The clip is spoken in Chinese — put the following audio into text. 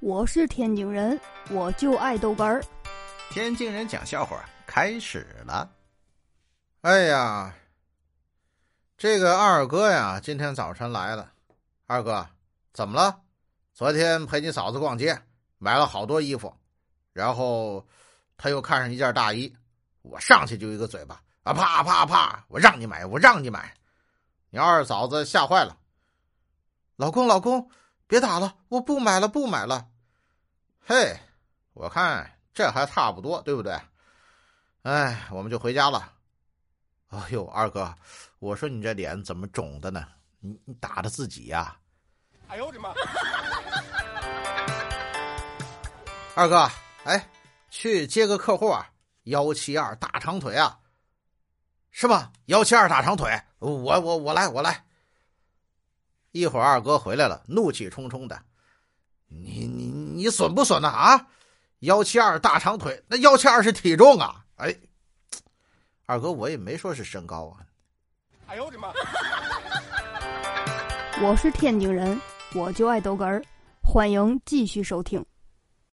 我是天津人，我就爱豆干儿。天津人讲笑话开始了。哎呀，这个二哥呀，今天早晨来了。二哥，怎么了？昨天陪你嫂子逛街，买了好多衣服，然后他又看上一件大衣，我上去就一个嘴巴啊，啪啪啪！我让你买，我让你买，你二嫂子吓坏了。老公，老公。别打了，我不买了，不买了。嘿，我看这还差不多，对不对？哎，我们就回家了。哎呦，二哥，我说你这脸怎么肿的呢？你你打的自己呀？哎呦我的妈！二哥，哎，去接个客户啊，幺七二大长腿啊，是吗？幺七二大长腿，我我我来，我来。一会儿二哥回来了，怒气冲冲的：“你你你损不损呐？啊，幺七二大长腿，那幺七二是体重啊！哎，二哥我也没说是身高啊。”哎呦我的妈！我是天津人，我就爱逗哏儿，欢迎继续收听。